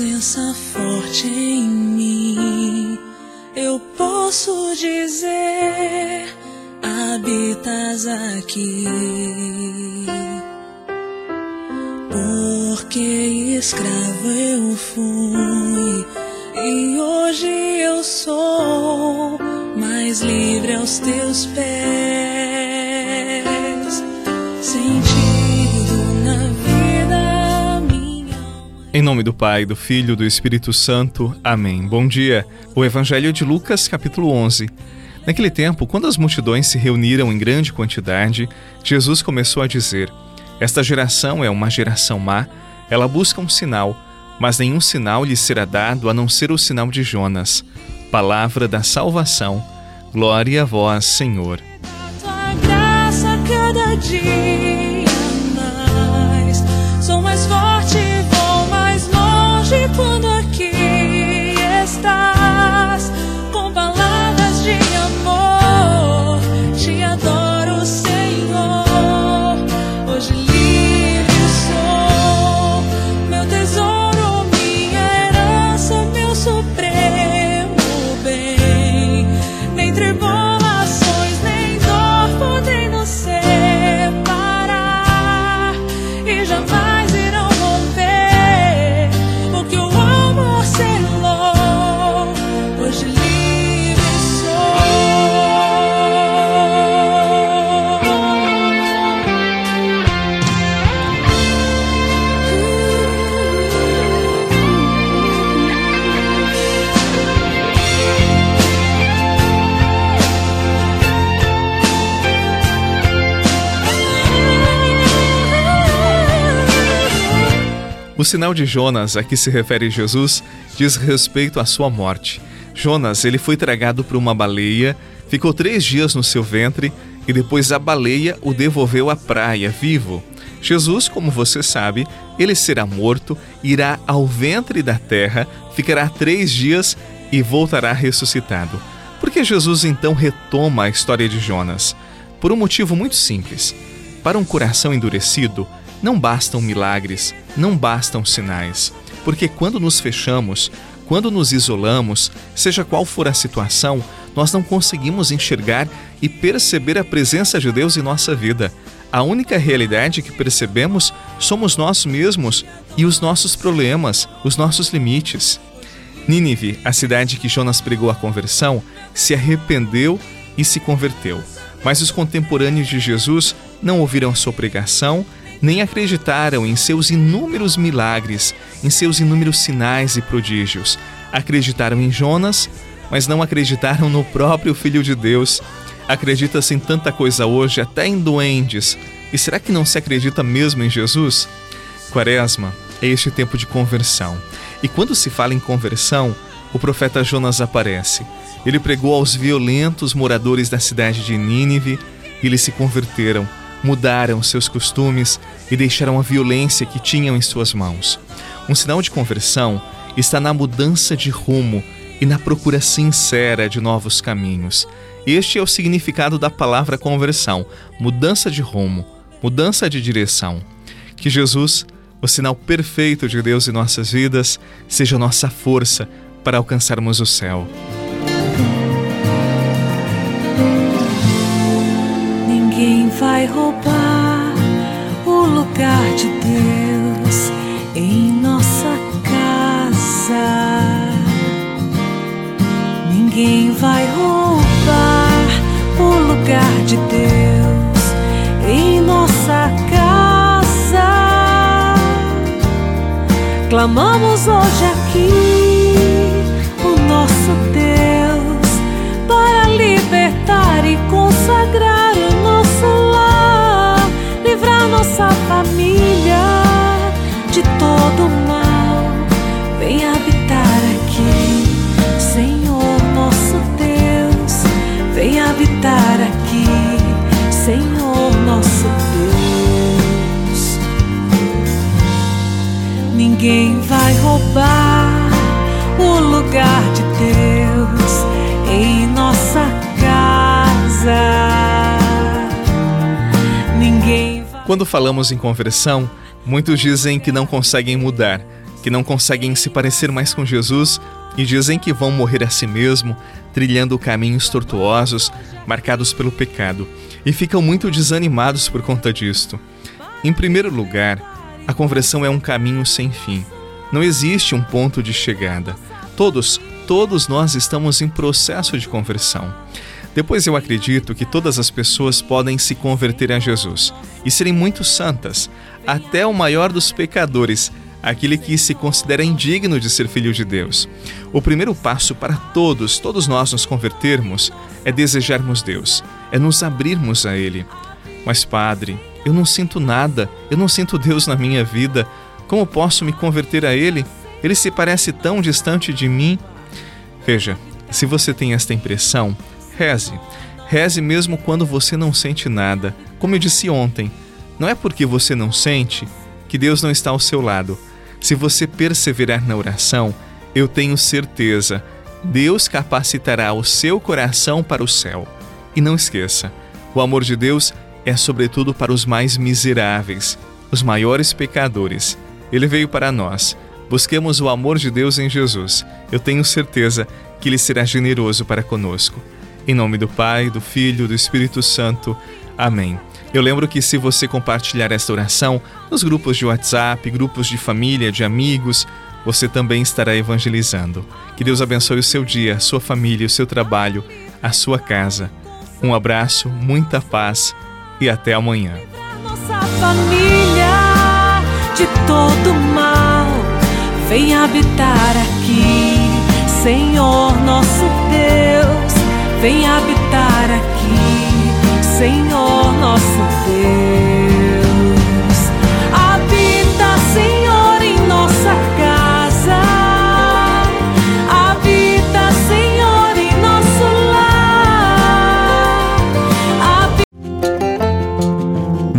presença forte em mim, eu posso dizer: habitas aqui. Porque escravo eu fui e hoje eu sou mais livre aos teus pés. Em nome do Pai, do Filho e do Espírito Santo. Amém. Bom dia. O Evangelho de Lucas, capítulo 11. Naquele tempo, quando as multidões se reuniram em grande quantidade, Jesus começou a dizer: Esta geração é uma geração má, ela busca um sinal mas nenhum sinal lhe será dado a não ser o sinal de Jonas. Palavra da salvação. Glória a vós, Senhor. Tua graça cada dia O sinal de Jonas a que se refere Jesus diz respeito à sua morte. Jonas ele foi tragado por uma baleia, ficou três dias no seu ventre e depois a baleia o devolveu à praia vivo. Jesus, como você sabe, ele será morto, irá ao ventre da terra, ficará três dias e voltará ressuscitado. Por que Jesus então retoma a história de Jonas? Por um motivo muito simples. Para um coração endurecido, não bastam milagres, não bastam sinais, porque quando nos fechamos, quando nos isolamos, seja qual for a situação, nós não conseguimos enxergar e perceber a presença de Deus em nossa vida. A única realidade que percebemos somos nós mesmos e os nossos problemas, os nossos limites. Nínive, a cidade que Jonas pregou a conversão, se arrependeu e se converteu. Mas os contemporâneos de Jesus não ouviram sua pregação, nem acreditaram em seus inúmeros milagres, em seus inúmeros sinais e prodígios. Acreditaram em Jonas, mas não acreditaram no próprio Filho de Deus. Acredita-se em tanta coisa hoje, até em duendes. E será que não se acredita mesmo em Jesus? Quaresma é este tempo de conversão. E quando se fala em conversão, o profeta Jonas aparece. Ele pregou aos violentos moradores da cidade de Nínive e eles se converteram, mudaram seus costumes e deixaram a violência que tinham em suas mãos. Um sinal de conversão está na mudança de rumo e na procura sincera de novos caminhos. Este é o significado da palavra conversão: mudança de rumo, mudança de direção. Que Jesus, o sinal perfeito de Deus em nossas vidas, seja nossa força para alcançarmos o céu. Vai roubar o lugar de Deus em nossa casa. Ninguém vai roubar o lugar de Deus em nossa casa. Clamamos hoje aqui o nosso Deus para libertar e consagrar nossa família de todo mal. Vem habitar aqui, Senhor nosso Deus. Vem habitar aqui, Senhor nosso Deus. Ninguém vai roubar o lugar de Deus em nossa Quando falamos em conversão, muitos dizem que não conseguem mudar, que não conseguem se parecer mais com Jesus e dizem que vão morrer a si mesmo, trilhando caminhos tortuosos, marcados pelo pecado, e ficam muito desanimados por conta disto. Em primeiro lugar, a conversão é um caminho sem fim. Não existe um ponto de chegada. Todos, todos nós estamos em processo de conversão. Depois eu acredito que todas as pessoas podem se converter a Jesus e serem muito santas, até o maior dos pecadores, aquele que se considera indigno de ser filho de Deus. O primeiro passo para todos, todos nós nos convertermos, é desejarmos Deus, é nos abrirmos a Ele. Mas, Padre, eu não sinto nada, eu não sinto Deus na minha vida. Como posso me converter a Ele? Ele se parece tão distante de mim. Veja, se você tem esta impressão, reze. Reze mesmo quando você não sente nada. Como eu disse ontem, não é porque você não sente que Deus não está ao seu lado. Se você perseverar na oração, eu tenho certeza, Deus capacitará o seu coração para o céu. E não esqueça, o amor de Deus é sobretudo para os mais miseráveis, os maiores pecadores. Ele veio para nós. Busquemos o amor de Deus em Jesus. Eu tenho certeza que Ele será generoso para conosco. Em nome do Pai, do Filho do Espírito Santo. Amém. Eu lembro que se você compartilhar esta oração nos grupos de WhatsApp, grupos de família, de amigos, você também estará evangelizando. Que Deus abençoe o seu dia, a sua família, o seu trabalho, a sua casa. Um abraço, muita paz e até amanhã. Nossa família de todo mal, vem habitar aqui, Senhor nosso Deus, vem habitar aqui, Senhor nosso Deus.